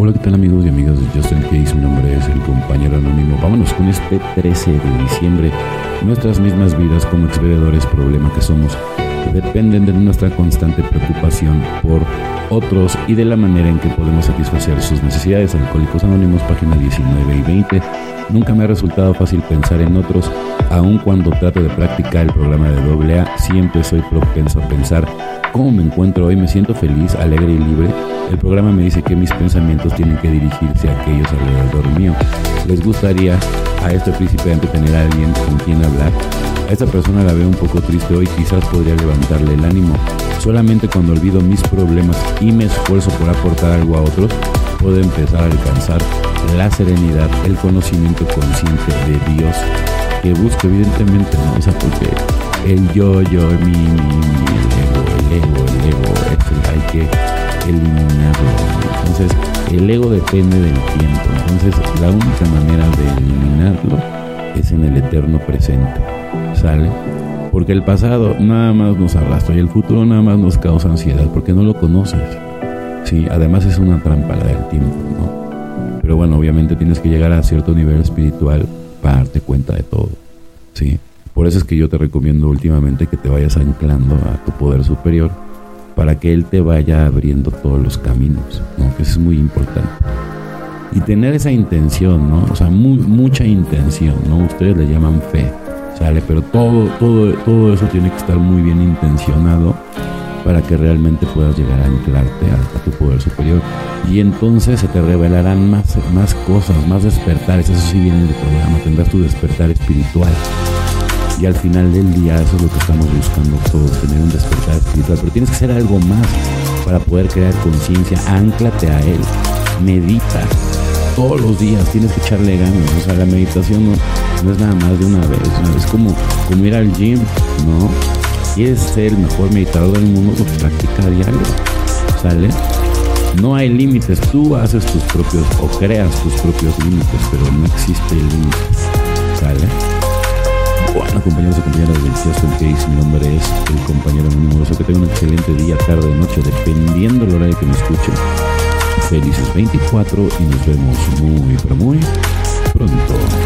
Hola, ¿qué tal amigos y amigas de Justin Case? Mi nombre es el compañero anónimo. Vámonos con este 13 de diciembre. Nuestras mismas vidas como expedidores, problema que somos, dependen de nuestra constante preocupación por otros y de la manera en que podemos satisfacer sus necesidades. Alcohólicos Anónimos, página 19 y 20. Nunca me ha resultado fácil pensar en otros, aun cuando trato de practicar el programa de AA, siempre soy propenso a pensar cómo me encuentro hoy, me siento feliz, alegre y libre. El programa me dice que mis pensamientos tienen que dirigirse a aquellos alrededor mío. ¿Les gustaría a este principiante tener a alguien con quien hablar? A esta persona la veo un poco triste hoy, quizás podría levantarle el ánimo. Solamente cuando olvido mis problemas y me esfuerzo por aportar algo a otros, puedo empezar a alcanzar la serenidad, el conocimiento consciente de Dios que busco evidentemente, ¿no? O sea, porque el yo, yo, mi, mi, mi, el ego, el ego, el ego, eso hay que eliminarlo. Entonces, el ego depende del tiempo. Entonces, la única manera de eliminarlo es en el eterno presente. ¿Sale? Porque el pasado nada más nos arrastra y el futuro nada más nos causa ansiedad porque no lo conoces. Sí, además es una trampa la del tiempo, ¿no? Pero bueno, obviamente tienes que llegar a cierto nivel espiritual darte cuenta de todo. ¿sí? Por eso es que yo te recomiendo últimamente que te vayas anclando a tu poder superior para que Él te vaya abriendo todos los caminos, ¿no? Que es muy importante. Y tener esa intención, ¿no? O sea, mucha intención, ¿no? Ustedes le llaman fe, ¿sale? Pero todo, todo, todo eso tiene que estar muy bien intencionado para que realmente puedas llegar a anclarte a, tu poder superior. Y entonces se te revelarán más, más cosas, más despertares. Eso sí viene del programa, tendrás tu despertar espiritual. Y al final del día eso es lo que estamos buscando todos, tener un despertar espiritual. Pero tienes que hacer algo más para poder crear conciencia. Anclate a él. Medita. Todos los días tienes que echarle ganas. O sea, la meditación no, es nada más de una vez. Es como ir al gym, ¿no? Quieres ser el mejor meditador del mundo, lo practica diario. ¿Sale? No hay límites, tú haces tus propios o creas tus propios límites, pero no existe límite. ¿Sale? Bueno, compañeros y compañeras del Justin Case, mi nombre es el compañero anónimo. que tengan un excelente día, tarde, noche, dependiendo del horario que me escuchen. Felices 24 y nos vemos muy, pero muy pronto.